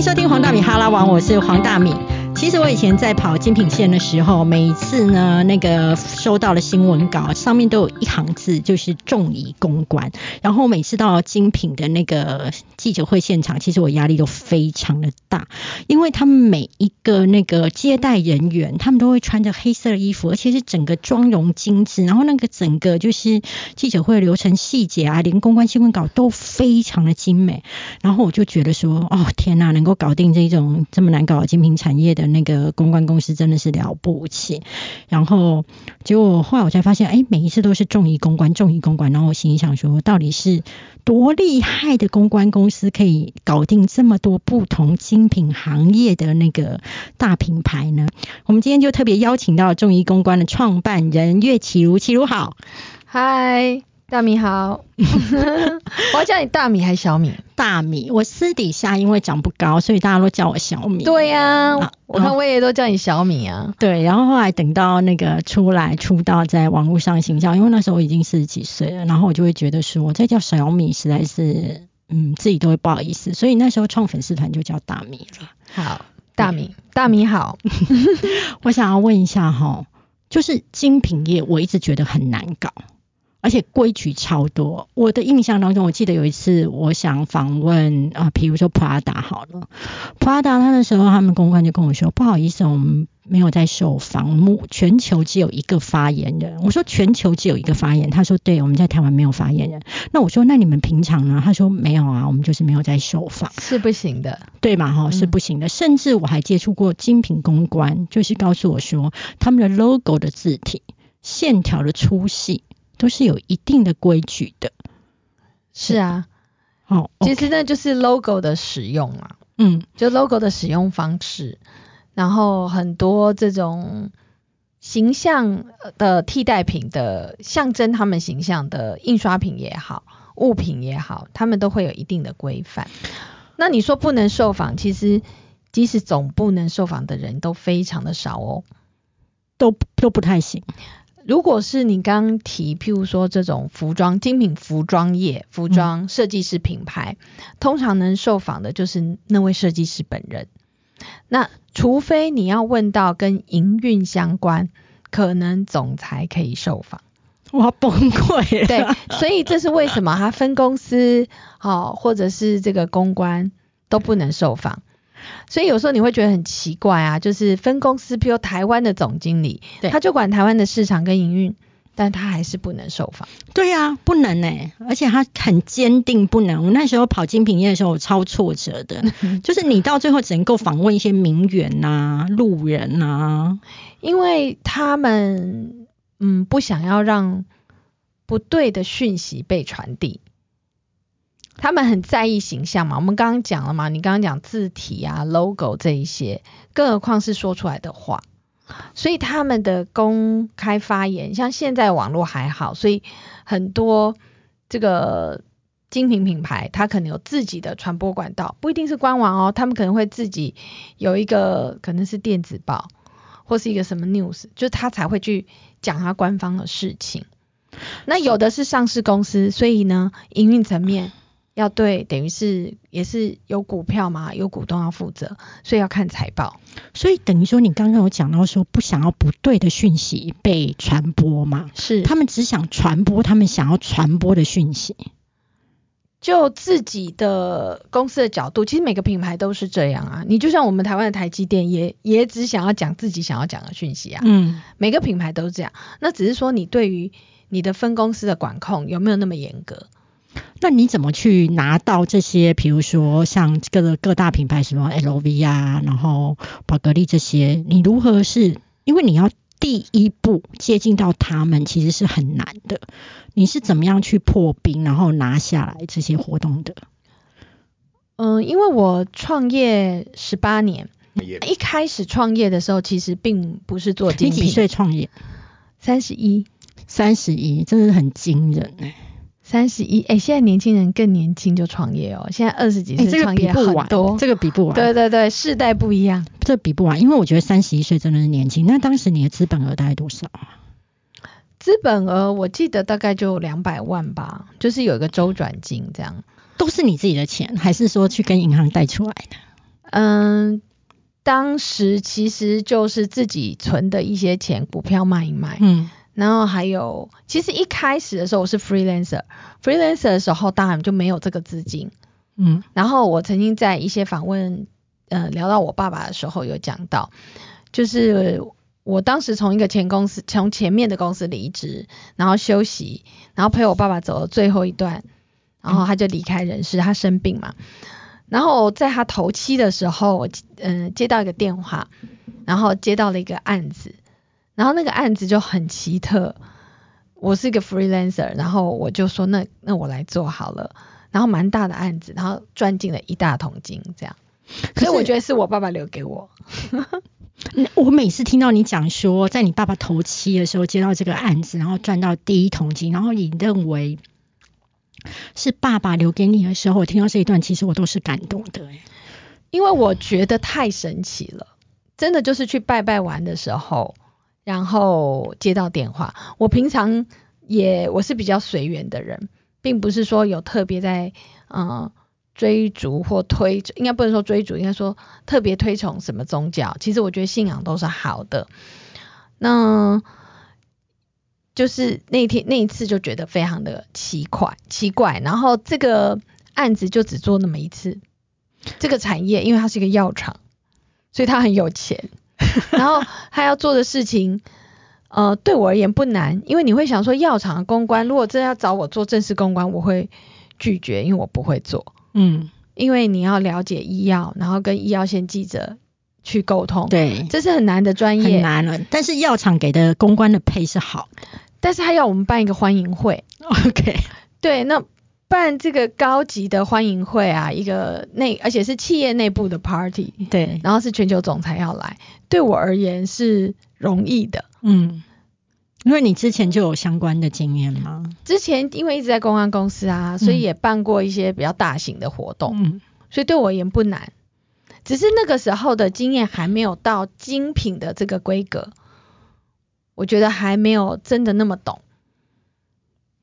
收听黄大米哈拉王，我是黄大米。其实我以前在跑精品线的时候，每一次呢，那个收到了新闻稿，上面都有一行字，就是重仪公关。然后每次到精品的那个记者会现场，其实我压力都非常的大，因为他们每一个那个接待人员，他们都会穿着黑色的衣服，而且是整个妆容精致，然后那个整个就是记者会流程细节啊，连公关新闻稿都非常的精美。然后我就觉得说，哦天呐，能够搞定这种这么难搞的精品产业的。那个公关公司真的是了不起，然后结果后来我才发现，哎，每一次都是众仪公关，众仪公关，然后我心里想说，到底是多厉害的公关公司可以搞定这么多不同精品行业的那个大品牌呢？我们今天就特别邀请到众仪公关的创办人岳启如，启如好，嗨。大米好，我要叫你大米还是小米？大米，我私底下因为长不高，所以大家都叫我小米。对呀，我看我也都叫你小米啊。对，然后后来等到那个出来出道，在网络上形象，因为那时候我已经四十几岁了，然后我就会觉得说，我再叫小米实在是，嗯，自己都会不好意思，所以那时候创粉丝团就叫大米了。好，大米，大米好。我想要问一下哈，就是精品业，我一直觉得很难搞。而且规矩超多。我的印象当中，我记得有一次，我想访问啊，比如说 Prada 好了，Prada 他那时候他们公关就跟我说，不好意思，我们没有在受访，目全球只有一个发言人。我说全球只有一个发言，他说对，我们在台湾没有发言人。那我说那你们平常呢？他说没有啊，我们就是没有在受访，是不行的，对嘛？哈，是不行的。甚至我还接触过精品公关，就是告诉我说，他们的 logo 的字体线条的粗细。都是有一定的规矩的，是啊，好，其实那就是 logo 的使用啊，嗯，就 logo 的使用方式，然后很多这种形象的替代品的象征，他们形象的印刷品也好，物品也好，他们都会有一定的规范。那你说不能受访，其实即使总不能受访的人都非常的少哦，都都不太行。如果是你刚提，譬如说这种服装精品服装业、服装设计师品牌，通常能受访的就是那位设计师本人。那除非你要问到跟营运相关，可能总裁可以受访。我崩溃。对，所以这是为什么他分公司哦，或者是这个公关都不能受访。所以有时候你会觉得很奇怪啊，就是分公司，譬如台湾的总经理，他就管台湾的市场跟营运，但他还是不能受访。对呀，不能哎，而且他很坚定不能。我那时候跑精品业的时候，我超挫折的，就是你到最后只能够访问一些名媛呐、路人呐，因为他们嗯不想要让不对的讯息被传递。他们很在意形象嘛，我们刚刚讲了嘛，你刚刚讲字体啊、logo 这一些，更何况是说出来的话，所以他们的公开发言，像现在网络还好，所以很多这个精品品牌，它可能有自己的传播管道，不一定是官网哦，他们可能会自己有一个可能是电子报或是一个什么 news，就他才会去讲他官方的事情。那有的是上市公司，所以呢，营运层面。要对，等于是也是有股票嘛，有股东要负责，所以要看财报。所以等于说，你刚刚有讲到说，不想要不对的讯息被传播嘛？是，他们只想传播他们想要传播的讯息。就自己的公司的角度，其实每个品牌都是这样啊。你就像我们台湾的台积电，也也只想要讲自己想要讲的讯息啊。嗯，每个品牌都是这样。那只是说，你对于你的分公司的管控有没有那么严格？那你怎么去拿到这些？比如说像各各大品牌什么 LV 啊，然后宝格丽这些，你如何是？因为你要第一步接近到他们，其实是很难的。你是怎么样去破冰，然后拿下来这些活动的？嗯，因为我创业十八年，一开始创业的时候，其实并不是做精品。你几岁创业？三十一，三十一，真是很惊人哎。三十一，哎，现在年轻人更年轻就创业哦，现在二十几岁创业很多，这个比不完，对对对，世代不一样，这比不完，因为我觉得三十一岁真的是年轻。那当时你的资本额大概多少啊？资本额我记得大概就两百万吧，就是有一个周转金这样。都是你自己的钱，还是说去跟银行贷出来的？嗯，当时其实就是自己存的一些钱，股票卖一卖，嗯然后还有，其实一开始的时候我是 freelancer，freelancer 的时候当然就没有这个资金。嗯然后我曾经在一些访问，呃，聊到我爸爸的时候有讲到，就是我当时从一个前公司，从前面的公司离职，然后休息，然后陪我爸爸走了最后一段，然后他就离开人世，他生病嘛。然后在他头七的时候，我嗯、呃接到一个电话，然后接到了一个案子，然后那个案子就很奇特。我是一个 freelancer，然后我就说那那我来做好了，然后蛮大的案子，然后赚进了一大桶金，这样。所以我觉得是我爸爸留给我。嗯我每次听到你讲说，在你爸爸头七的时候接到这个案子，然后赚到第一桶金，然后你认为是爸爸留给你的时候，我听到这一段，其实我都是感动的。哎因为我觉得太神奇了，真的就是去拜拜完的时候，然后接到电话。我平常也我是比较随缘的人，并不是说有特别在呃追逐或推，应该不能说追逐，应该说特别推崇什么宗教。其实我觉得信仰都是好的。那就是那天那一次就觉得非常的奇怪奇怪，然后这个案子就只做那么一次。这个产业，因为它是一个药厂，所以他很有钱。然后他要做的事情，呃，对我而言不难，因为你会想说，药厂的公关，如果真的要找我做正式公关，我会拒绝，因为我不会做。嗯，因为你要了解医药，然后跟医药线记者去沟通，，对，这是很难的专业。很难了。但是药厂给的公关的配是好但是他要我们办一个欢迎会，，OK，对，那办这个高级的欢迎会啊，一个内，而且是企业内部的 party，对，然后是全球总裁要来，对我而言是容易的。嗯，因为你之前就有相关的经验吗，之前因为一直在公安公司啊，所以也办过一些比较大型的活动，嗯所以对我而言不难。只是那个时候的经验还没有到精品的这个规格，我觉得还没有真的那么懂。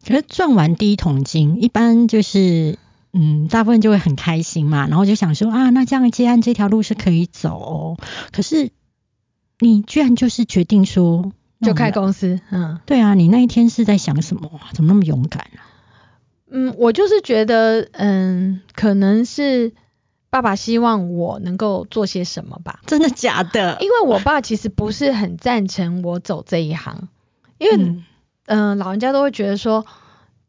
可是赚完第一桶金，一般就是嗯，大部分就会很开心嘛，然后就想说啊，那这样接案这条路是可以走、哦。可是你居然就是决定说就开，公司，嗯对啊，你那一天是在想什么啊？怎么那么勇敢啊？嗯，我就是觉得，嗯，可能是爸爸希望我能够做些什么吧。真的假的？因为我爸其实不是很赞成我走这一行，因为嗯、老人家都会觉得说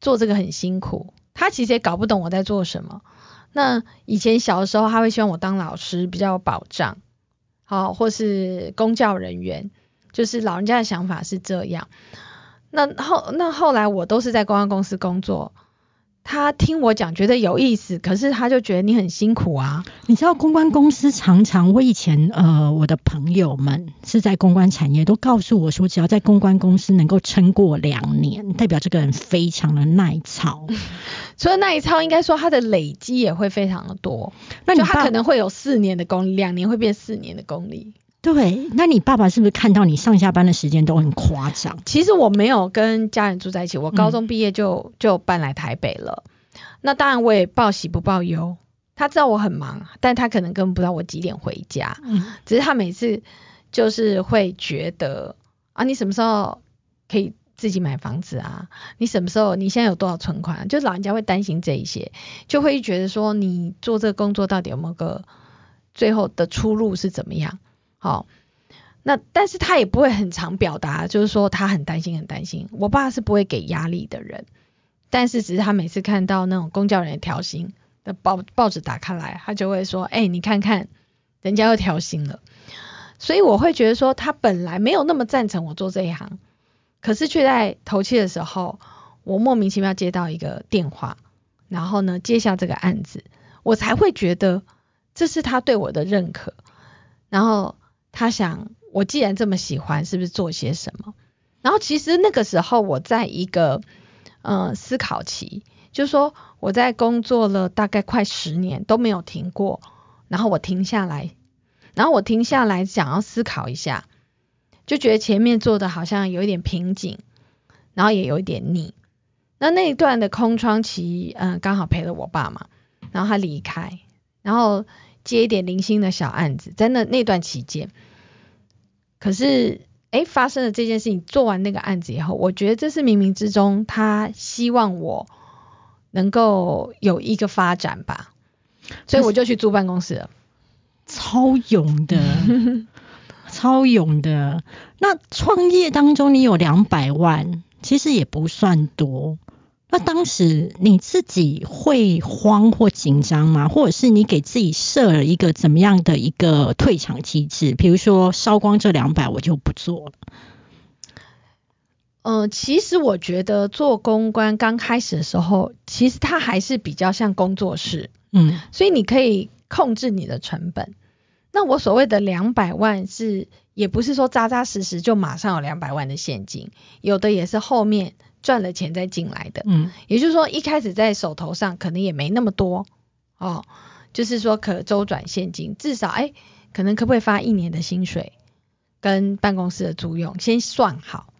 做这个很辛苦，他其实也搞不懂我在做什么。那以前小的时候，他会希望我当老师，比较有保障，好，或是公教人员，就是老人家的想法是这样。那后那后来我都是在公安公司工作，他听我讲觉得有意思，可是他就觉得你很辛苦啊。你知道公关公司常常，我以前呃，我的朋友们是在公关产业，都告诉我说，只要在公关公司能够撑过两年，代表这个人非常的耐操。除了耐操，应该说他的累积也会非常的多。那就他可能会有四年的功力，两年会变四年的功力。对，那你爸爸是不是看到你上下班的时间都很夸张？其实我没有跟家人住在一起，我高嗯中毕业就、就搬来台北了。那当然我也报喜不报忧，他知道我很忙，但他可能根本不知道我几点回家。嗯，只是他每次就是会觉得啊，你什么时候可以自己买房子啊？你什么时候？你现在有多少存款？就老人家会担心这一些，就会觉得说你做这个工作到底有没有个最后的出路是怎么样？好，那但是他也不会很常表达，就是说他很担心，很担心。我爸是不会给压力的人，但是只是他每次看到那种公教人调薪的报报纸打开来，他就会说：“哎、你看看，人家又调薪了。”所以我会觉得说，他本来没有那么赞成我做这一行，可是却在头七的时候，我莫名其妙接到一个电话，然后呢接下这个案子，我才会觉得这是他对我的认可，然后他想我既然这么喜欢，是不是做些什么？然后其实那个时候我在一个呃思考期，就是说我在工作了大概快十年都没有停过，然后我停下来，然后我停下来想要思考一下，就觉得前面做的好像有一点瓶颈，然后也有一点腻。那那一段的空窗期，嗯、刚好陪了我爸嘛，然后他离开，然后接一点零星的小案子，在那那段期间，可是哎发生了这件事情，做完那个案子以后，我觉得这是冥冥之中他希望我能够有一个发展吧，所以我就去租办公室了。超勇的，超勇的。那创业当中你有两百万，其实也不算多。那当时你自己会慌或紧张吗？或者是你给自己设了一个怎么样的一个退场机制？比如说烧光这两百，我就不做了。嗯，其实我觉得做公关刚开始的时候，其实它还是比较像工作室，嗯，所以你可以控制你的成本。那我所谓的两百万是，也不是说扎扎实实就马上有两百万的现金，有的也是后面赚了钱再进来的。嗯，也就是说一开始在手头上可能也没那么多哦，就是说可周转现金，至少哎，可能可不可以发一年的薪水跟办公室的租用，先算好，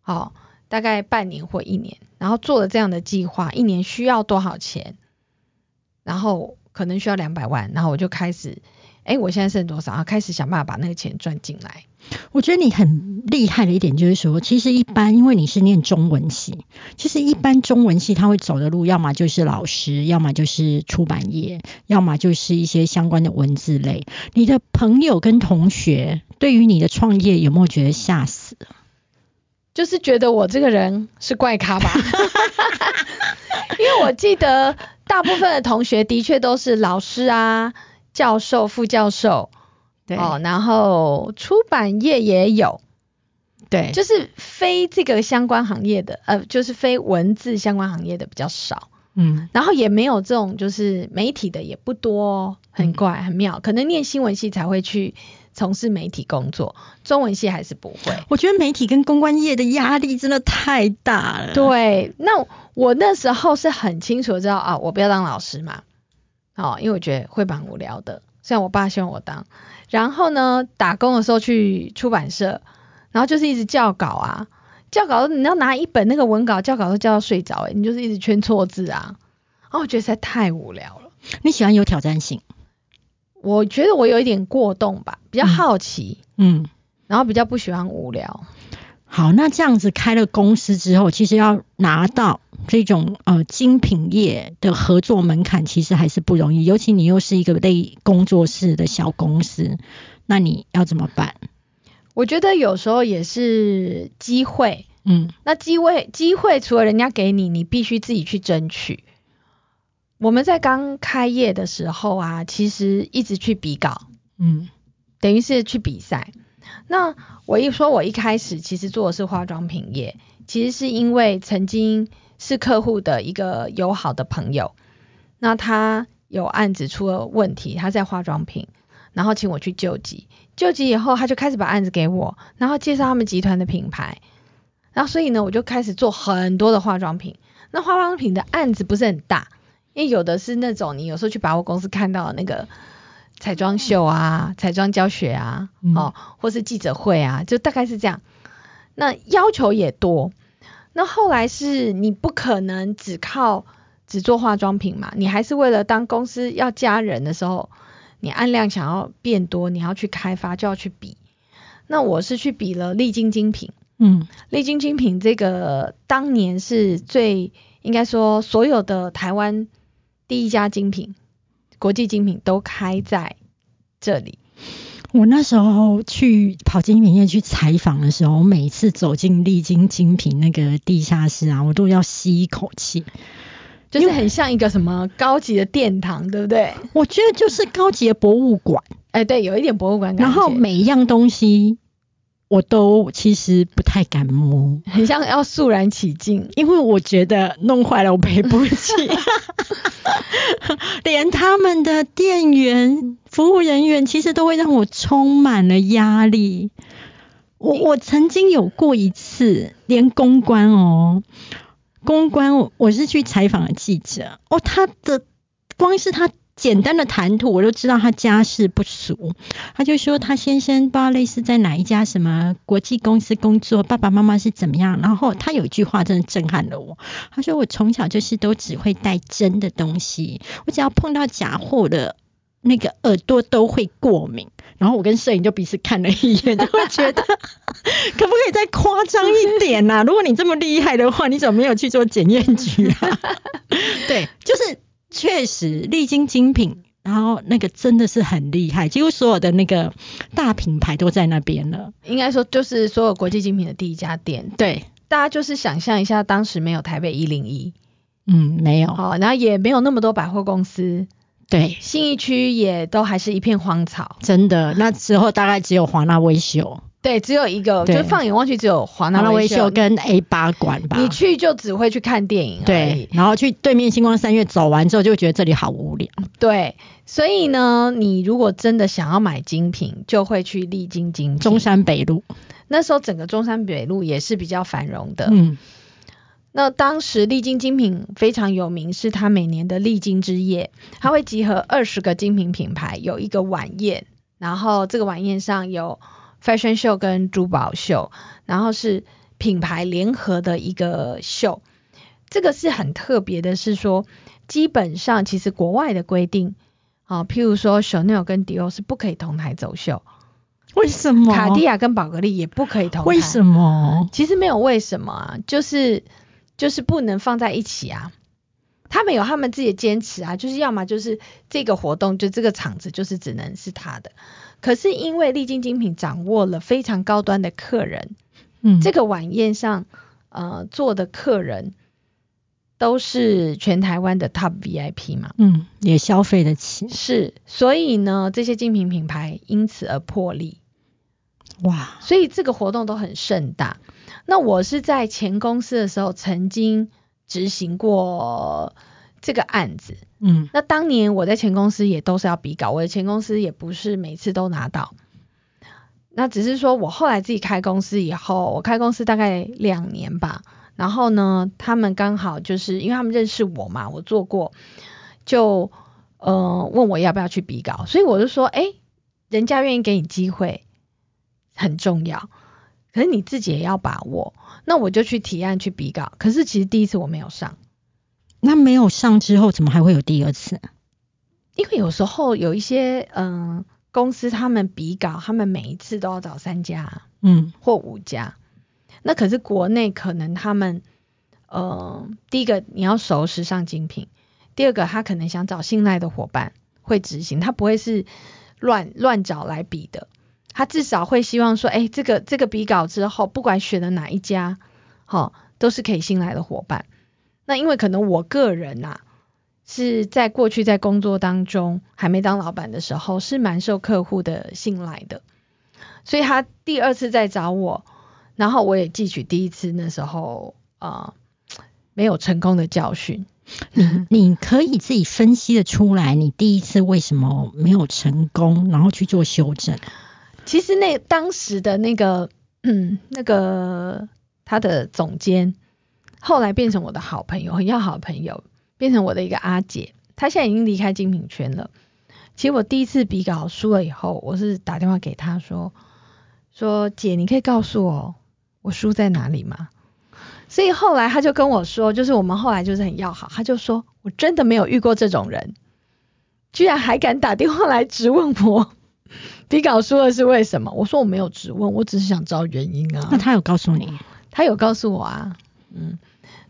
好，大概半年或一年，然后做了这样的计划，一年需要多少钱，然后可能需要两百万，然后我就开始。哎，我现在剩多少啊？开始想办法把那个钱赚进来。我觉得你很厉害的一点就是说，其实一般因为你是念中文系，其实一般中文系他会走的路，要么就是老师，要么就是出版业，要么就是一些相关的文字类。你的朋友跟同学对于你的创业有没有觉得吓死？就是觉得我这个人是怪咖吧？因为我记得大部分的同学的确都是老师啊。教授、副教授，对哦，然后出版业也有，对，就是非这个相关行业的，呃，就是非文字相关行业的比较少，嗯，然后也没有这种就是媒体的也不多，很怪很妙，可能念新闻系才会去从事媒体工作，中文系还是不会。我觉得媒体跟公关业的压力真的太大了。对，那我那时候是很清楚知道啊，我不要当老师嘛。哦，因为我觉得会蛮无聊的，虽然我爸希望我当。然后呢，打工的时候去出版社，然后就是一直校稿啊，校稿你要拿一本那个文稿校稿都校到睡着，诶你就是一直圈错字啊，然后我觉得实在太无聊了。你喜欢有挑战性？我觉得我有一点过动吧，比较好奇，嗯，然后比较不喜欢无聊。好，那这样子开了公司之后，其实要拿到这种呃精品业的合作门槛，其实还是不容易。尤其你又是一个类工作室的小公司，那你要怎么办？我觉得有时候也是机会，嗯，那机会机会除了人家给你，你必须自己去争取。我们在刚开业的时候啊，其实一直去比稿，嗯，等于是去比赛。那我一说，我一开始其实做的是化妆品业，其实是因为曾经是客户的一个友好的朋友，那他有案子出了问题，他在化妆品，然后请我去救急，救急以后他就开始把案子给我，然后介绍他们集团的品牌，然后所以呢，我就开始做很多的化妆品。那化妆品的案子不是很大，因为有的是那种你有时候去百货公司看到的那个。彩妆秀啊，彩妆教学啊，哦，或是记者会啊，就大概是这样。那要求也多。那后来是你不可能只靠只做化妆品嘛，你还是为了当公司要加人的时候，你按量想要变多，你要去开发就要去比。那我是去比了丽晶精品，嗯，丽晶精品这个当年是最应该说所有的台湾第一家精品。国际精品都开在这里。我那时候去跑精品业去采访的时候，我每次走进丽晶精品那个地下室啊，我都要吸一口气，就是很像一个什么高级的殿堂，对不对？我觉得就是高级的博物馆。哎，对，有一点博物馆。然后每一样东西。我都其实不太敢摸，很像要肃然起敬，因为我觉得弄坏了我赔不起。连他们的店员、服务人员其实都会让我充满了压力。我我曾经有过一次，连公关哦，公关我是去采访的记者哦，他的光是他。简单的谈吐，我都知道他家世不俗。他就说他先生不知道类似在哪一家什么国际公司工作，爸爸妈妈是怎么样。然后他有一句话真的震撼了我，他说我从小就是都只会带真的东西，我只要碰到假货的那个耳朵都会过敏。然后我跟摄影就彼此看了一眼，就会觉得 可不可以再夸张一点呐、如果你这么厉害的话，你怎么没有去做检验局啊？对，就是确实历经精品。然后那个真的是很厉害，几乎所有的那个大品牌都在那边了。应该说就是所有国际精品的第一家店。对，大家就是想象一下，当时没有台北一零一，嗯，没有，哦，然后也没有那么多百货公司，对，信义区也都还是一片荒草。真的，那时候大概只有华纳威秀，对，只有一个，对就放眼望去只有华华纳威秀秀跟 A 八馆吧。你去就只会去看电影而对。，然后去对面星光三月走完之后，就会觉得这里好无聊。对，所以呢，你如果真的想要买精品，就会去丽晶精品。中山北路，那时候整个中山北路也是比较繁荣的。嗯，那当时丽晶精品非常有名，是它每年的丽晶之夜，它会集合二十个精品品牌，有一个晚宴，然后这个晚宴上有 fashion show 跟珠宝秀，然后是品牌联合的一个秀。这个是很特别的，是说基本上其实国外的规定，啊，譬如说 Chanel 跟 Dior 是不可以同台走秀，为什么？卡地亚跟宝格丽也不可以同台。为什么？其实没有为什么啊，就是就是不能放在一起啊。他们有他们自己的坚持啊，就是要么就是这个活动就这个场子就是只能是他的，可是因为丽晶精品掌握了非常高端的客人，嗯，这个晚宴上呃坐的客人都是全台湾的 top VIP 嘛，嗯也消费得起，是，所以呢这些精品品牌因此而破例。哇，所以这个活动都很盛大。那我是在前公司的时候曾经执行过这个案子。嗯那当年我在前公司也都是要比稿，我的前公司也不是每次都拿到。那只是说我后来自己开公司以后，我开公司大概两年吧。然后呢，他们刚好就是因为他们认识我嘛，我做过，就呃问我要不要去比稿，所以我就说，哎，人家愿意给你机会很重要，可是你自己也要把握。那我就去提案去比稿，可是其实第一次我没有上。那没有上之后，怎么还会有第二次？因为有时候有一些嗯、公司，他们比稿，他们每一次都要找三家嗯或五家。那可是国内可能他们呃，第一个你要熟时尚精品，第二个他可能想找信赖的伙伴会执行，他不会是乱乱找来比的，他至少会希望说，哎，这个这个比稿之后，不管选了哪一家，好、都是可以信赖的伙伴。那因为可能我个人呐、是在过去在工作当中还没当老板的时候，是蛮受客户的信赖的，所以他第二次再找我，然后我也汲取第一次那时候呃没有成功的教训。你你可以自己分析的出来，你第一次为什么没有成功，然后去做修正。其实那当时的那个嗯那个他的总监，后来变成我的好朋友，很要好的朋友，变成我的一个阿姐。她现在已经离开精品圈了。其实我第一次比稿输了以后，我是打电话给她说说姐，你可以告诉我我输在哪里吗？所以后来她就跟我说，就是我们后来就是很要好，她就说我真的没有遇过这种人，居然还敢打电话来质问我 比稿输了是为什么？我说我没有质问，我只是想知道原因啊。那他有告诉你？他有告诉我啊，嗯，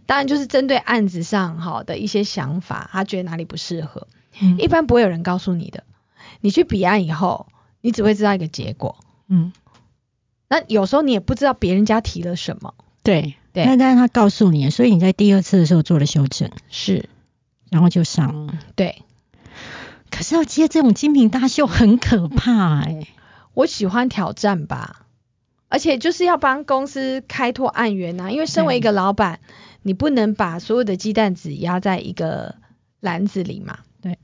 当然就是针对案子上哈的一些想法，他觉得哪里不适合，嗯。一般不会有人告诉你的。你去彼岸以后，你只会知道一个结果。嗯，那有时候你也不知道别人家提了什么，对。对。那但是他告诉你，所以你在第二次的时候做了修正，是。然后就上了。对。可是要接这种精品大秀很可怕哎、我喜欢挑战吧，而且就是要帮公司开拓案源呐、因为身为一个老板，你不能把所有的鸡蛋只压在一个篮子里嘛。对，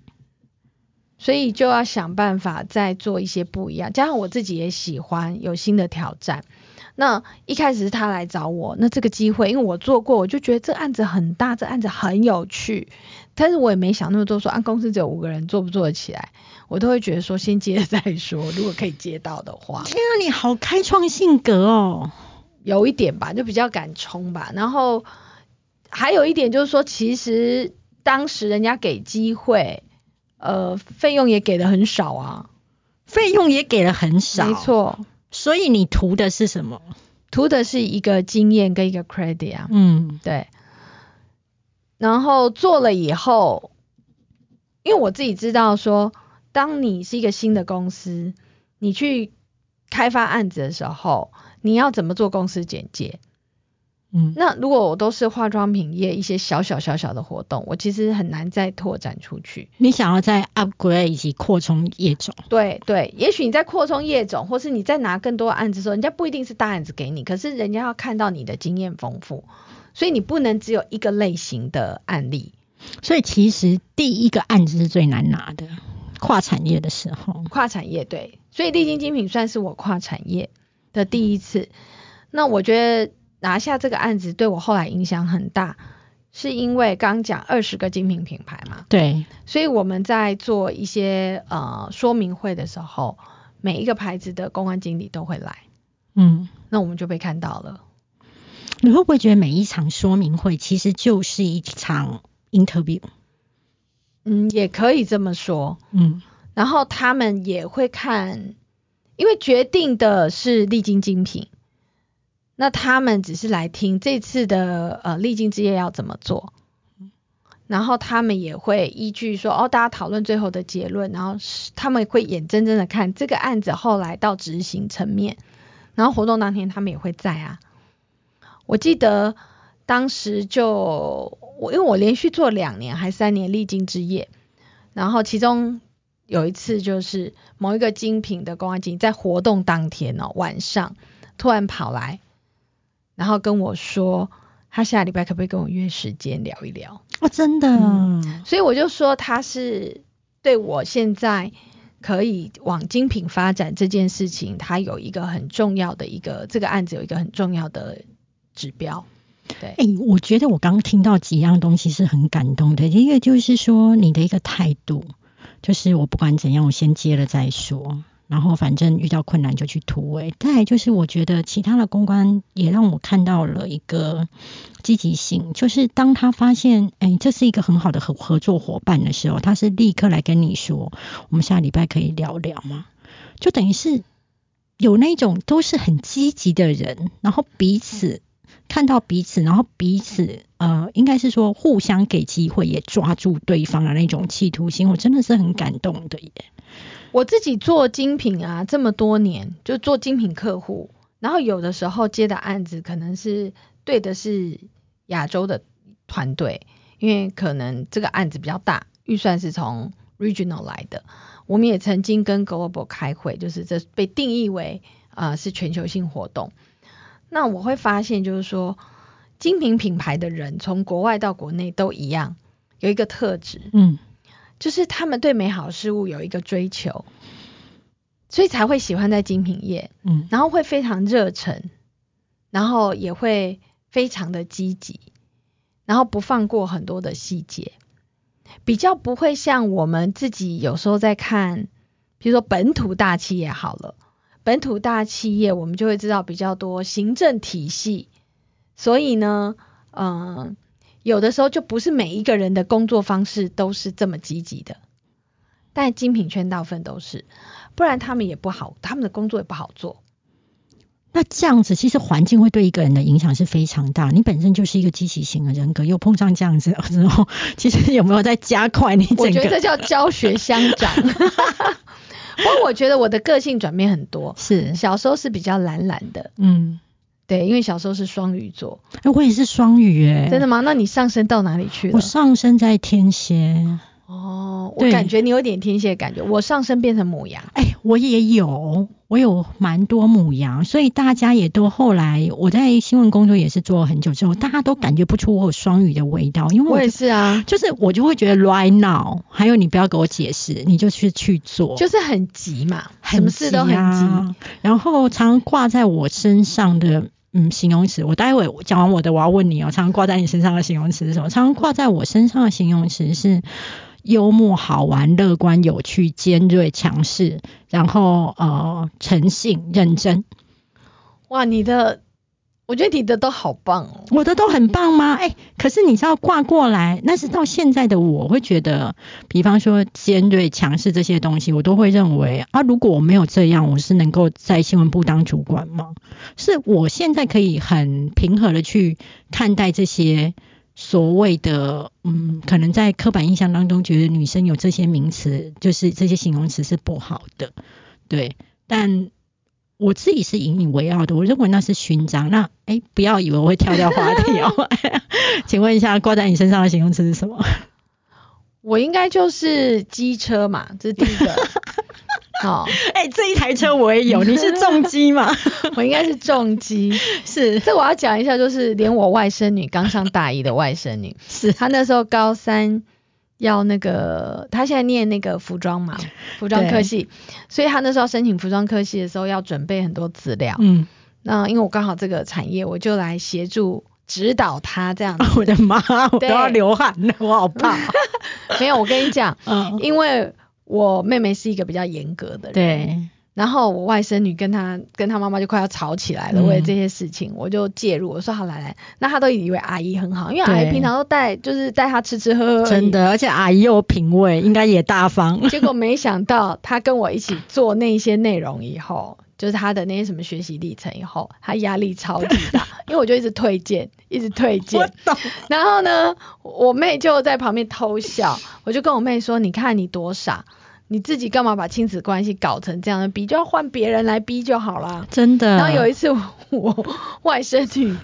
所以就要想办法再做一些不一样。加上我自己也喜欢有新的挑战。那一开始是他来找我，那这个机会，因为我做过，我就觉得这案子很大，这案子很有趣，但是我也没想那么多说，啊，公司只有五个人做不做得起来，我都会觉得说先接了再说，如果可以接到的话，天啊，你好开创性格哦。有一点吧，就比较敢冲吧。然后还有一点就是说，其实当时人家给机会，呃，费用也给的很少啊。费用也给的很少，没。错，所以你图的是什么？图的是一个经验跟一个 credit 啊。嗯对。然后做了以后，因为我自己知道说，当你是一个新的公司，你去开发案子的时候，你要怎么做公司简介？嗯，那如果我都是化妆品业一些小小小小的活动，我其实很难再拓展出去。你想要再 upgrade 以及扩充业种，对对，也许你在扩充业种，或是你在拿更多案子的时候，人家不一定是大案子给你，可是人家要看到你的经验丰富，所以你不能只有一个类型的案例。所以其实第一个案子是最难拿的，跨产业的时候。跨产业对，所以丽晶精品算是我跨产业的第一次。那我觉得拿下这个案子对我后来影响很大，是因为刚讲二十个精品品牌嘛，对，所以我们在做一些呃说明会的时候，每一个牌子的公关经理都会来，嗯，那我们就被看到了。你会不会觉得每一场说明会其实就是一场 interview？嗯，也可以这么说。嗯然后他们也会看，因为决定的是丽晶精品，那他们只是来听这次的呃历经之夜要怎么做，然后他们也会依据说哦，大家讨论最后的结论，然后是他们会眼睁睁的看这个案子后来到执行层面，然后活动当天他们也会在啊。我记得当时就我因为我连续做两年还三年历经之夜，然后其中有一次就是某一个精品的公安警在活动当天哦晚上突然跑来，然后跟我说他下礼拜可不可以跟我约时间聊一聊，哦，真的，嗯所以我就说他是对我现在可以往精品发展这件事情，他有一个很重要的一个这个案子有一个很重要的指标，对，哎、我觉得我刚刚听到几样东西是很感动的。一个就是说你的一个态度，就是我不管怎样，我先接了再说，然后反正遇到困难就去突围。再就是我觉得其他的公关也让我看到了一个积极性，就是当他发现哎、这是一个很好的合合作伙伴的时候，他是立刻来跟你说，我们下礼拜可以聊聊吗？就等于是有那种都是很积极的人，然后彼此。看到彼此，然后彼此呃，应该是说互相给机会，也抓住对方的那种企图心，我真的是很感动的耶。我自己做精品啊，这么多年就做精品客户，然后有的时候接的案子可能是对的是亚洲的团队，因为可能这个案子比较大，预算是从 regional 来的。我们也曾经跟 global 开会，就是这被定义为啊、呃是全球性活动。那我会发现，就是说精品品牌的人从国外到国内都一样，有一个特质，嗯，就是他们对美好事物有一个追求，所以才会喜欢在精品业，嗯。然后会非常热忱，然后也会非常的积极，然后不放过很多的细节，比较不会像我们自己有时候在看，比如说本土大企业好了，本土大企业我们就会知道比较多行政体系，所以呢，嗯、有的时候就不是每一个人的工作方式都是这么积极的，但精品圈大部分都是，不然他们也不好，他们的工作也不好做。那这样子，其实环境会对一个人的影响是非常大。你本身就是一个积极型的人格，又碰上这样子 之后，其实有没有在加快你整个？我觉得这叫教学相长。不过我觉得我的个性转变很多，是，小时候是比较懒懒的，嗯，对，因为小时候是双鱼座，哎、我也是双鱼哎，真的吗？那你上升到哪里去了我？上升在天蝎，哦，我感觉你有点天蝎感觉，我上身变成母羊。哎、我也有，我有蛮多母羊，所以大家也都后来我在新闻工作也是做了很久之后，大家都感觉不出我有双鱼的味道，因为我也是啊，就是我就会觉得 right now，还有你不要给我解释，你就去去做，就是很急嘛，什么事都很急。然后常挂在我身上的嗯形容词，我待会讲完我的，我要问你哦，常常挂在你身上的形容词是什么？常挂在我身上的形容词是幽默、好玩、乐观、有趣、尖锐、强势，然后呃诚信、认真。哇，你的我觉得你的都好棒哦。我的都很棒吗？哎、可是你知道挂过来，那是到现在的我会觉得，比方说尖锐、强势这些东西，我都会认为啊，如果我没有这样，我是能够在新闻部当主管吗？是我现在可以很平和的去看待这些所谓的，嗯，可能在刻板印象当中觉得女生有这些名词，就是这些形容词是不好的，对，但。我自己是引以为傲的，我认为那是勋章。那哎，不要以为我会跳掉话题哦。请问一下，挂在你身上的形容词是什么？我应该就是机车嘛，这是第一个。好，哎、这一台车我也有，你是重机吗？我应该是重机。是这我要讲一下，就是连我外甥女刚上大一的外甥女，是，她那时候高三要那个，她现在念那个服装嘛，服装科系，所以她那时候申请服装科系的时候要准备很多资料。嗯，那因为我刚好这个产业，我就来协助指导她这样子。我的妈，我都要流汗了，我好怕。没有，我跟你讲，嗯，因为我妹妹是一个比较严格的人，对，然后我外甥女跟她跟她妈妈就快要吵起来了，嗯为了这些事情，我就介入，我说好来来，那她都以为阿姨很好，因为阿姨平常都带就是带她吃吃喝喝，真。的，而且阿姨有品味，应该也大方。结果没想到她跟我一起做那些内容以后，就是他的那些什么学习历程以后，他压力超级大，因为我就一直推荐，一直推 我荐。懂，然后呢，我妹就在旁边偷笑，我就跟我妹说：“你看你多傻，你自己干嘛把亲子关系搞成这样的？逼就要换别人来逼就好啦。真的。然后有一次我，我外甥女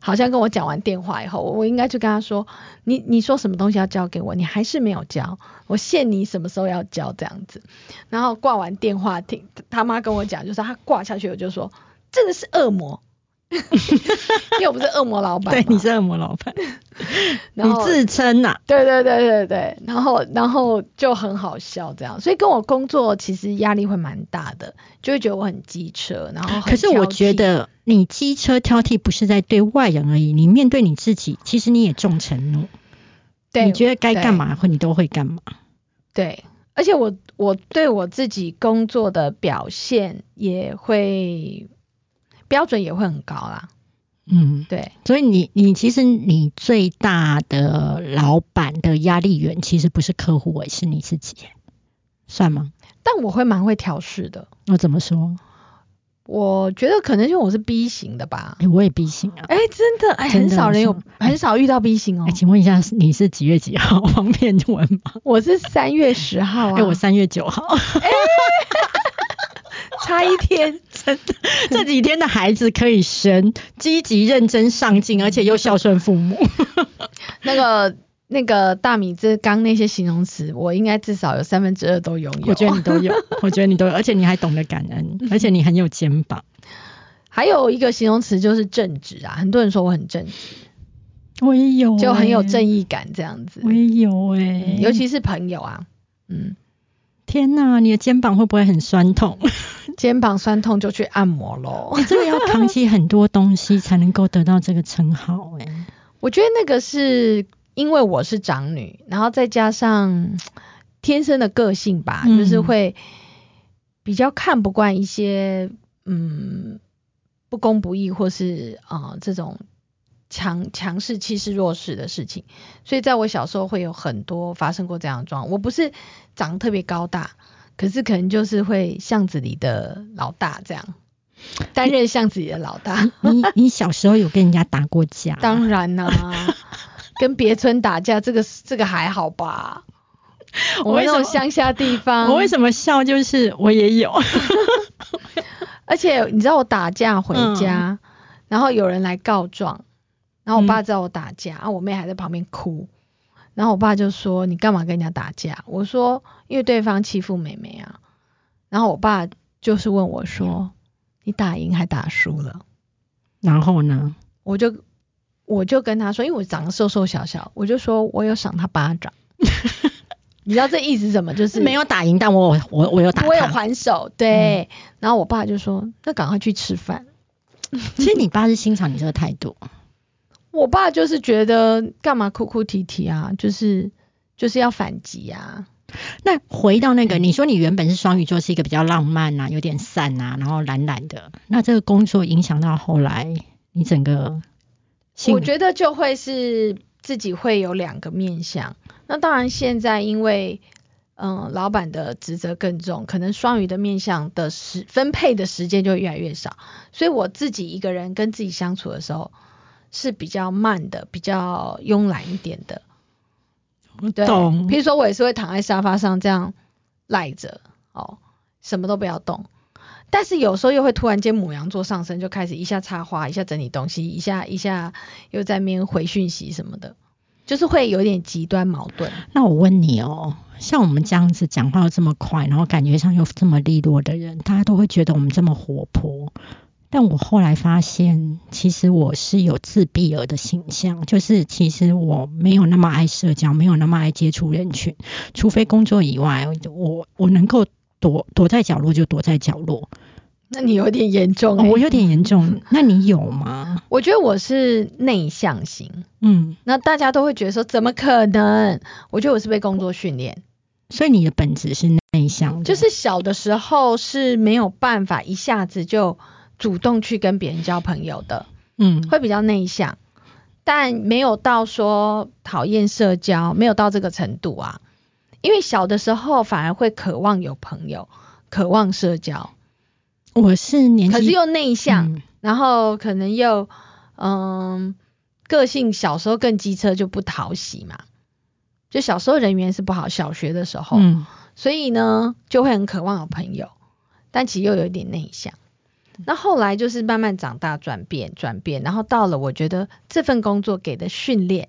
好像跟我讲完电话以后，我应该就跟他说：“你你说什么东西要交给我，你还是没有交，我限你什么时候要交这样子。”然后挂完电话，听他妈跟我讲，就是他挂下去，我就说：“这个是恶魔。” 因为我不是恶魔老板，对，你是恶魔老板，然你自称呐、对对对对对，然后然后就很好笑这样，所以跟我工作其实压力会蛮大的，就会觉得我很机车，然后可是我觉得你机车挑剔不是在对外人而已，你面对你自己，其实你也重承诺。对，你觉得该干嘛，或你都会干嘛。对，而且我我对我自己工作的表现也会标准也会很高啦，嗯，对所以你你其实你最大的老板的压力源其实不是客户，而是你自己，算吗？但我会蛮会调试的，我怎么说？我觉得可能因为我是 B 型的吧。哎、我也 B 型啊。哎，真的，哎，很少人有，很少遇到 B 型哦哎、。请问一下，你是几月几号？方便问吗？我是三月十号啊，哎、我三月九号。差一天。真的这几天的孩子可以生，积极认真上进，而且又孝顺父母。那个那个大米这刚那些形容词，我应该至少有三分之二都拥有。我觉得你都有，我觉得你都有，而且你还懂得感恩，而且你很有肩膀。还有一个形容词就是正直啊，很多人说我很正直，我也有、就很有正义。感这样子。我也有哎、嗯尤其是朋友啊，嗯，天哪，你的肩膀会不会很酸痛？肩膀酸痛就去按摩喽。你 这个要扛起很多东西才能够得到这个称号哎、我觉得那个是因为我是长女，然后再加上 天生的个性吧，嗯就是会比较看不惯一些嗯不公不义或是啊、呃这种强强势欺视弱势的事情，所以在我小时候会有很多发生过这样的状况。我不是长得特别高大，可是可能就是会巷子里的老大这样，担任巷子里的老大。你你小时候有跟人家打过架吗？当然啦、跟别村打架，这个这个还好吧？我们那种乡下地方，我为什么笑？就是我也有，而且你知道我打架回家，然后有人来告状，然后我爸知道我打架，啊，我妹还在旁边哭，然后我爸就说：“你干嘛跟人家打架？”我说：“因为对方欺负妹妹啊。”然后我爸就是问我说：“你打赢还打输了然后呢？？”我就我就跟他说，因为我长得瘦瘦小小，我就说我有赏他巴掌。你知道这意思是什么？就是没有打赢，但我我我有打我有他。还手，对。然后我爸就说：“那赶快去吃饭。其实你爸是欣赏你这个态度，”我爸就是觉得干嘛哭哭啼啼啊，就是就是要反击啊。那回到那个，你说你原本是双鱼座，是一个比较浪漫啊，有点散啊，然后懒懒的。那这个工作影响到后来，你整个，我觉得就会是自己会有两个面向。那当然，现在因为嗯，老板的职责更重，可能双鱼的面向的时分配的时间就越来越少，所以我自己一个人跟自己相处的时候是比较慢的，比较慵懒一点的。对，懂譬如说我也是会躺在沙发上这样赖着，哦，什么都不要动。但是有时候又会突然间母羊座上升，就开始一下插花，一下整理东西，一下一下又在面回讯息什么的，就是会有点极端矛盾。那我问你哦，像我们这样子讲话又这么快，然后感觉上又这么利落的人，大家都会觉得我们这么活泼。但我后来发现，其实我是有自闭儿的形象，就是其实我没有那么爱社交，没有那么爱接触人群，除非工作以外，我我能够躲躲在角落就躲在角落。那你有点严重、我有点严重，那你有吗？我觉得我是内向型，嗯，那大家都会觉得说怎么可能？我觉得我是被工作训练，所以你的本质是内向的，就是小的时候是没有办法一下子就主动去跟别人交朋友的，嗯，会比较内向，但没有到说讨厌社交，没有到这个程度啊。因为小的时候反而会渴望有朋友，渴望社交，我是年纪，可是又内向，嗯。然后可能又嗯个性小时候更机车就不讨喜嘛，就小时候人缘是不好，小学的时候，嗯，所以呢就会很渴望有朋友，但其实又有一点内向。那后来就是慢慢长大转变转变，然后到了我觉得这份工作给的训练，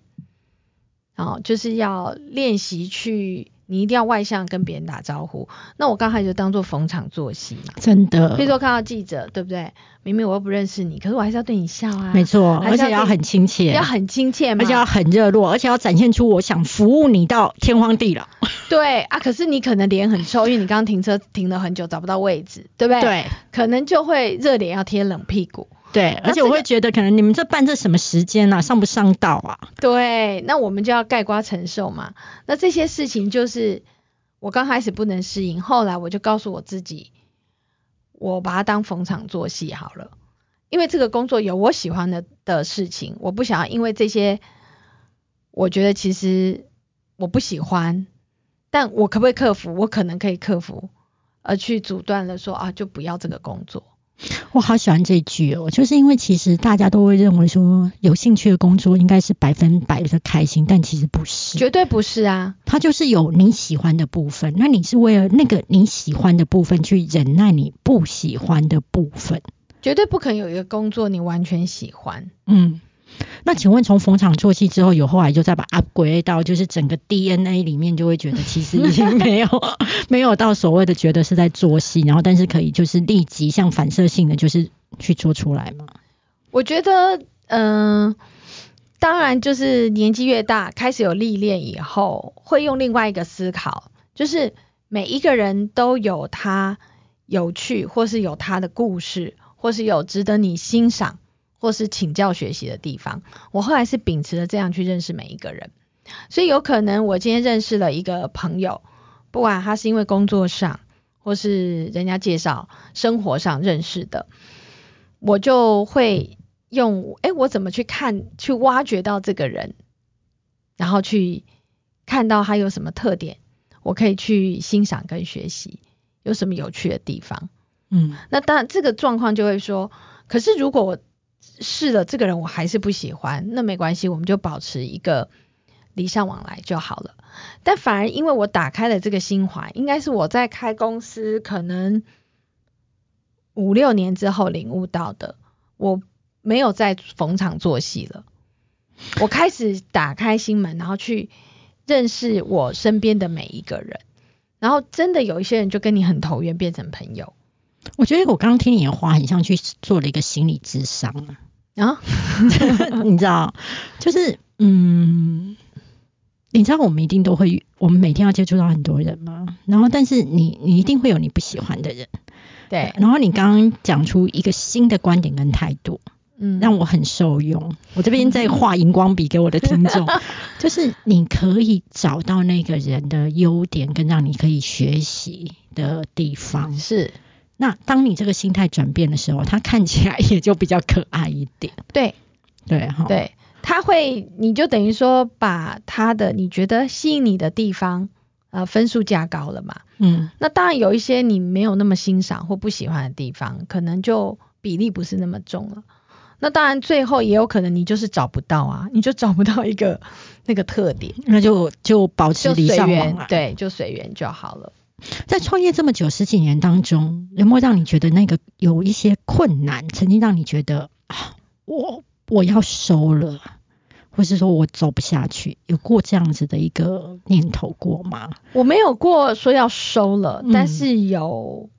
哦，就是要练习去，你一定要外向跟别人打招呼。那我刚才就当做逢场作戏嘛，真的，比如说看到记者，对不对？明明我又不认识你，可是我还是要对你笑啊，没错，而且要很亲切，要很亲切嘛，而且要很热络，而且要展现出我想服务你到天荒地老。对啊。可是你可能脸很臭，因为你刚刚停车停了很久找不到位置，对不对？，对可能就会热脸要贴冷屁股。对，而且我会觉得，可能你们这办这什么时间啊，上不上道啊？对，那我们就要盖瓜承受嘛。那这些事情就是我刚开始不能适应，后来我就告诉我自己，我把它当逢场作戏好了。因为这个工作有我喜欢的的事情，我不想要因为这些，我觉得其实我不喜欢，但我可不可以克服？我可能可以克服，而去阻断了说啊，就不要这个工作。我好喜欢这句哦，就是因为其实大家都会认为说，有兴趣的工作应该是百分百的开心，但其实不是，绝对不是啊，它就是有你喜欢的部分，那你是为了那个你喜欢的部分去忍耐你不喜欢的部分。绝对不可能有一个工作你完全喜欢。嗯，那请问从逢场作戏之后，有后来就再把 upgrade 到就是整个 DNA 里面，就会觉得其实已经没有 没有到所谓的觉得是在做戏，然后但是可以就是立即像反射性的就是去做出来嘛。我觉得，嗯、当然就是年纪越大，开始有历练以后，会用另外一个思考，就是每一个人都有他有趣，或是有他的故事，或是有值得你欣赏，或是请教学习的地方。我后来是秉持了这样去认识每一个人，所以有可能我今天认识了一个朋友，不管他是因为工作上，或是人家介绍生活上认识的，我就会用哎，诶我怎么去看、去挖掘到这个人，然后去看到他有什么特点，我可以去欣赏跟学习，有什么有趣的地方。嗯，那当然，这个状况就会说，可是如果我试了这个人我还是不喜欢，那没关系，我们就保持一个礼尚往来就好了。但反而因为我打开了这个心怀，应该是我在开公司可能五六年之后领悟到的，我没有再逢场作戏了，我开始打开心门，然后去认识我身边的每一个人。然后真的有一些人就跟你很投缘，变成朋友。我觉得我刚刚听你的话，很像去做了一个心理智商啊。啊，你知道，就是嗯，你知道我们一定都会，我们每天要接触到很多人嘛，然后但是你你一定会有你不喜欢的人，对，然后你刚刚讲出一个新的观点跟态度，嗯，让我很受用。我这边在画荧光笔给我的听众，就是你可以找到那个人的优点跟让你可以学习的地方，是那当你这个心态转变的时候，他看起来也就比较可爱一点。对对哈，对，他会，你就等于说把他的你觉得吸引你的地方，呃，分数加高了嘛。嗯那当然有一些你没有那么欣赏或不喜欢的地方，可能就比例不是那么重了。那当然最后也有可能你就是找不到啊，你就找不到一个那个特点，那就就保持就礼尚往随缘，来。，对，就随缘就好了。在创业这么久十几年当中，有没有让你觉得那个有一些困难，曾经让你觉得啊，我我要收了，或是说我走不下去，有过这样子的一个念头过吗？我没有过说要收了，嗯但是有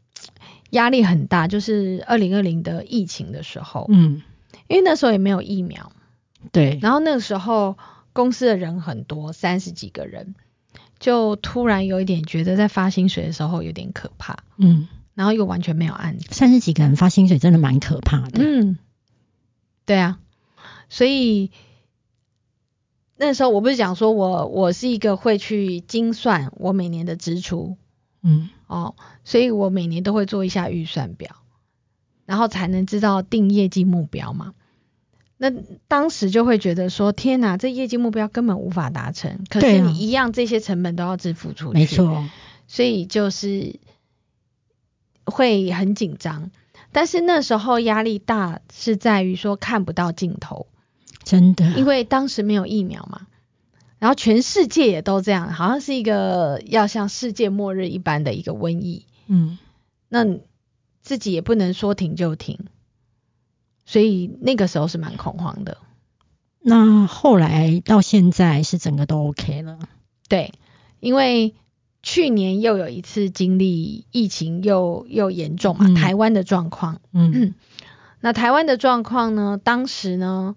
压力很大，就是二零二零的疫情的时候，嗯，因为那时候也没有疫苗，对，然后那个时候公司的人很多，三十几个人，就突然有一点觉得在发薪水的时候有点可怕，嗯，然后又完全没有案子。三十几个人发薪水真的蛮可怕的。嗯，对啊，所以那时候我不是讲说我我是一个会去精算我每年的支出嗯哦，所以我每年都会做一下预算表，然后才能知道定业绩目标嘛。那当时就会觉得说，天哪，这业绩目标根本无法达成，可是你一样这些成本都要支付出去，没，错，所以就是会很紧张。但是那时候压力大是在于说看不到尽头，真的，因为当时没有疫苗嘛，然后全世界也都这样，好像是一个要像世界末日一般的一个瘟疫，嗯，那自己也不能说停就停，所以那个时候是蛮恐慌的。那后来到现在是整个都 OK 了。对，因为去年又有一次经历疫情又又严重嘛，嗯台湾的状况。嗯那台湾的状况呢，当时呢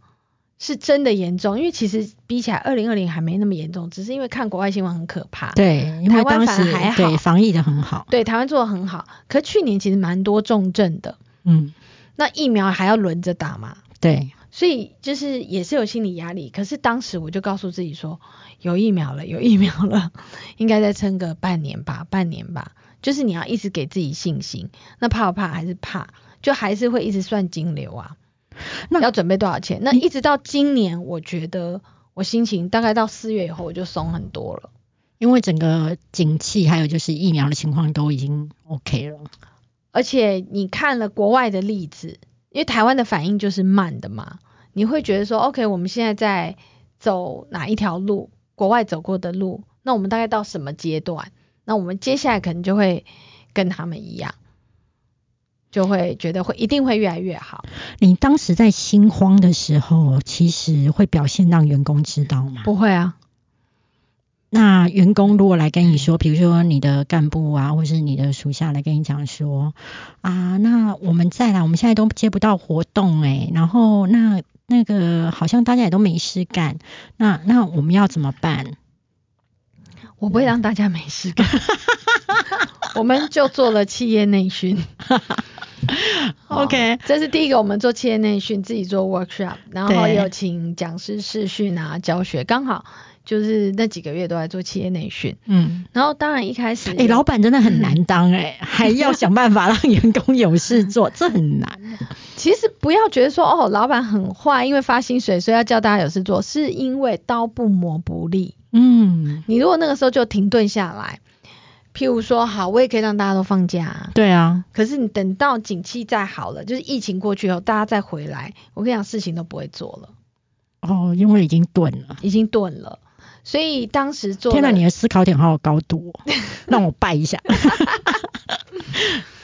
是真的严重，因为其实比起来二零二零还没那么严重，只是因为看国外新闻很可怕。对，因为台湾当时反而还好对防疫的很好。对，台湾做的很好，可去年其实蛮多重症的，嗯，那疫苗还要轮着打嘛，对，所以就是也是有心理压力。可是当时我就告诉自己说，有疫苗了，有疫苗了，应该再撑个半年吧，半年吧。就是你要一直给自己信心。那怕不怕还是怕，就还是会一直算金流啊。那要准备多少钱？那一直到今年，我觉得我心情大概到四月以后，我就松很多了。因为整个景气还有就是疫苗的情况都已经 OK 了。而且你看了国外的例子，因为台湾的反应就是慢的嘛，你会觉得说，OK，我们现在在走哪一条路，国外走过的路，那我们大概到什么阶段？那我们接下来可能就会跟他们一样，就会觉得会一定会越来越好。你当时在心慌的时候，其实会表现让员工知道吗？不会啊，那员工如果来跟你说，比如说你的干部啊，或是你的属下来跟你讲说啊，那我们再来，我们现在都接不到活动诶、然后那那个好像大家也都没事干，那那我们要怎么办？我不会让大家没事干，我们就做了企业内训。OK 哦这是第一个，我们做企业内训，自己做 workshop，然后对有请讲师试训啊，教学，刚好就是那几个月都在做企业内训。嗯，然后当然一开始，哎、老板真的很难当诶、还要想办法让员工有事做，这很难。其实不要觉得说哦，老板很坏，因为发薪水所以要叫大家有事做，是因为刀不磨不利。嗯，你如果那个时候就停顿下来，譬如说好，我也可以让大家都放假、啊，对啊，可是你等到景气再好了，就是疫情过去后，大家再回来，我跟你讲，事情都不会做了，哦，因为已经钝了。已经钝了。所以当时做天哪，你的思考点好有高度、哦，让我拜一下。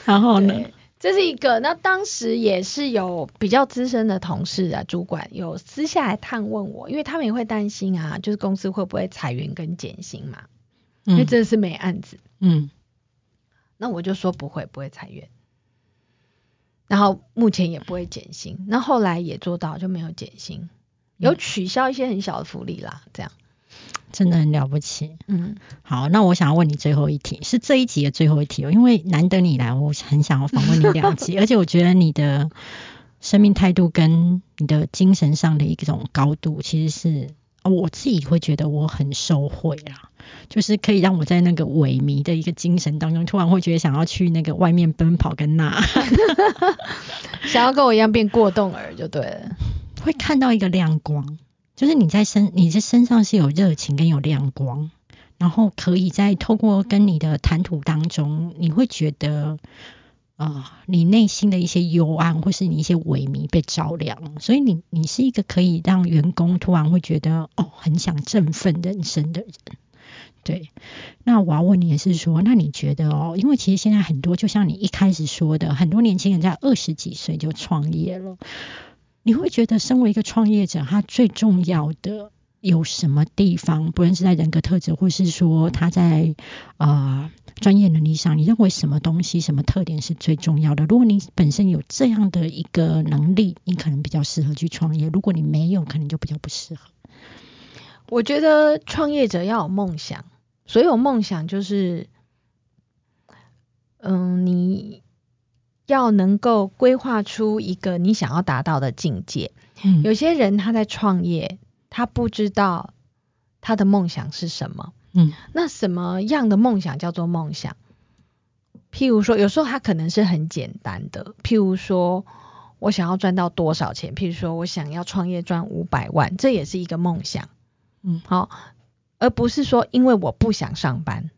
然后呢？对，这是一个。那当时也是有比较资深的同事啊，主管有私下来探问我，因为他们也会担心啊，就是公司会不会裁员跟减薪嘛，因为嗯真的是没案子。嗯，那我就说不会，不会裁员。然后目前也不会减薪，那后来也做到就没有减薪，有取消一些很小的福利啦，这样。真的很了不起。嗯，好，那我想要问你最后一题，是这一集的最后一题哦，因为难得你来，我很想要访问你两集，而且我觉得你的生命态度跟你的精神上的一种高度，其实是我自己会觉得我很受惠啊，就是可以让我在那个萎靡的一个精神当中，突然会觉得想要去那个外面奔跑跟呐喊，想要跟我一样变过动儿就对了。会看到一个亮光，就是你在身你在身上是有热情跟有亮光，然后可以在透过跟你的谈吐当中，你会觉得。啊，你内心的一些幽暗，或是你一些萎靡被照亮，所以你你是一个可以让员工突然会觉得哦，很想振奋人生的人。对，那我要问你也是说，那你觉得哦，因为其实现在很多，就像你一开始说的，很多年轻人在二十几岁就创业了，你会觉得身为一个创业者，他最重要的？有什么地方，不论是在人格特质，或是说他在啊专业能力上，你认为什么东西、什么特点是最重要的？如果你本身有这样的一个能力，你可能比较适合去创业；如果你没有，可能就比较不适合。我觉得创业者要有梦想，所有梦想就是，嗯，你要能够规划出一个你想要达到的境界。嗯，有些人他在创业。他不知道他的梦想是什么，嗯，那什么样的梦想叫做梦想？譬如说，有时候他可能是很简单的，譬如说我想要赚到多少钱，譬如说我想要创业赚五百万，这也是一个梦想，嗯，好，而不是说因为我不想上班，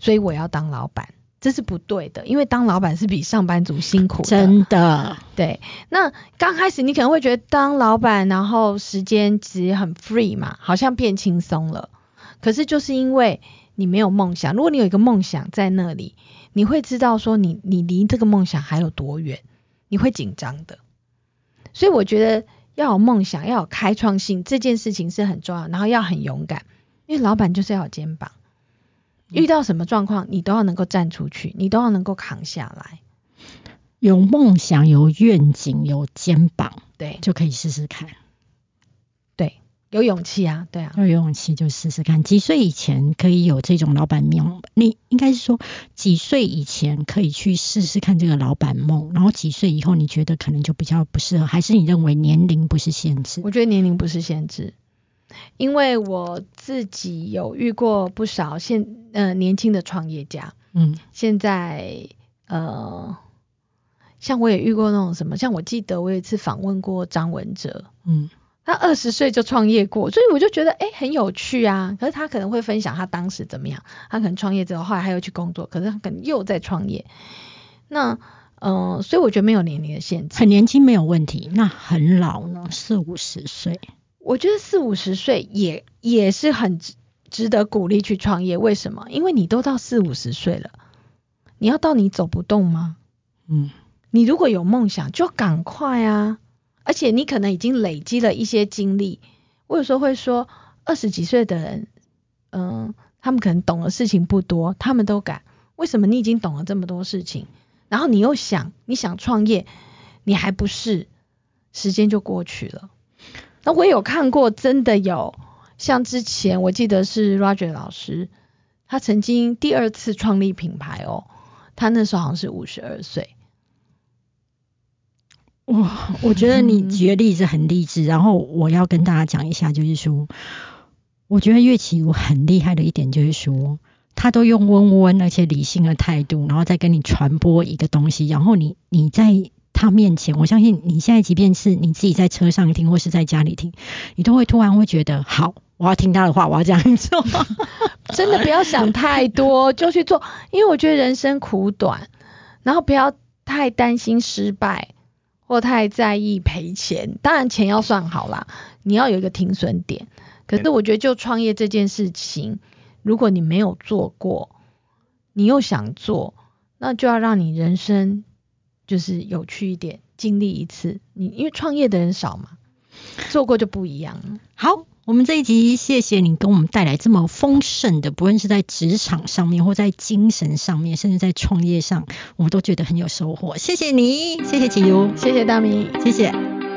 所以我要当老板。这是不对的，因为当老板是比上班族辛苦。真的，对。那刚开始你可能会觉得当老板，然后时间其实很 free 嘛，好像变轻松了。可是就是因为你没有梦想，如果你有一个梦想在那里，你会知道说你你离这个梦想还有多远，你会紧张的。所以我觉得要有梦想，要有开创性，这件事情是很重要，然后要很勇敢，因为老板就是要有肩膀。遇到什么状况，你都要能够站出去，你都要能够扛下来。有梦想、有愿景、有肩膀，对，就可以试试看。对，有勇气啊，对啊，有勇气就试试看。几岁以前可以有这种老板梦？你应该是说几岁以前可以去试试看这个老板梦，然后几岁以后你觉得可能就比较不适合，还是你认为年龄不是限制？我觉得年龄不是限制。因为我自己有遇过不少现呃年轻的创业家，嗯，现在呃，像我也遇过那种什么，像我记得我有一次访问过张文哲，嗯，他二十岁就创业过，所以我就觉得哎很有趣啊。可是他可能会分享他当时怎么样，他可能创业之后后来他又去工作，可是他可能又在创业。那嗯，所以我觉得没有年龄的限制，很年轻没有问题，那很老呢，四五十岁。我觉得四五十岁也也是很值值得鼓励去创业。为什么？因为你都到四五十岁了，你要到你走不动吗？嗯，你如果有梦想，就赶快啊！而且你可能已经累积了一些经历。我有时候会说，二十几岁的人，嗯，他们可能懂的事情不多，他们都敢。为什么？你已经懂了这么多事情，然后你又想你想创业，你还不是，时间就过去了。那我有看过，真的有像之前我记得是 Roger 老师，他曾经第二次创立品牌哦，他那时候好像是五十二岁。哇，我觉得你举的 例子很励志。然后我要跟大家讲一下，就是说，我觉得岳启武很厉害的一点就是说，他都用温温而且理性的态度，然后再跟你传播一个东西，然后你你在。他面前，我相信你现在即便是你自己在车上听，或是在家里听，你都会突然会觉得，好，我要听他的话，我要这样做。真的不要想太多，就去做，因为我觉得人生苦短，然后不要太担心失败，或太在意赔钱。当然钱要算好啦，你要有一个停损点。可是我觉得就创业这件事情，如果你没有做过，你又想做，那就要让你人生。就是有趣一点，经历一次，你因为创业的人少嘛，做过就不一样。好，我们这一集谢谢你跟我们带来这么丰盛的，不论是在职场上面，或在精神上面，甚至在创业上，我们都觉得很有收获。谢谢你，谢谢启如，谢谢大明，谢谢。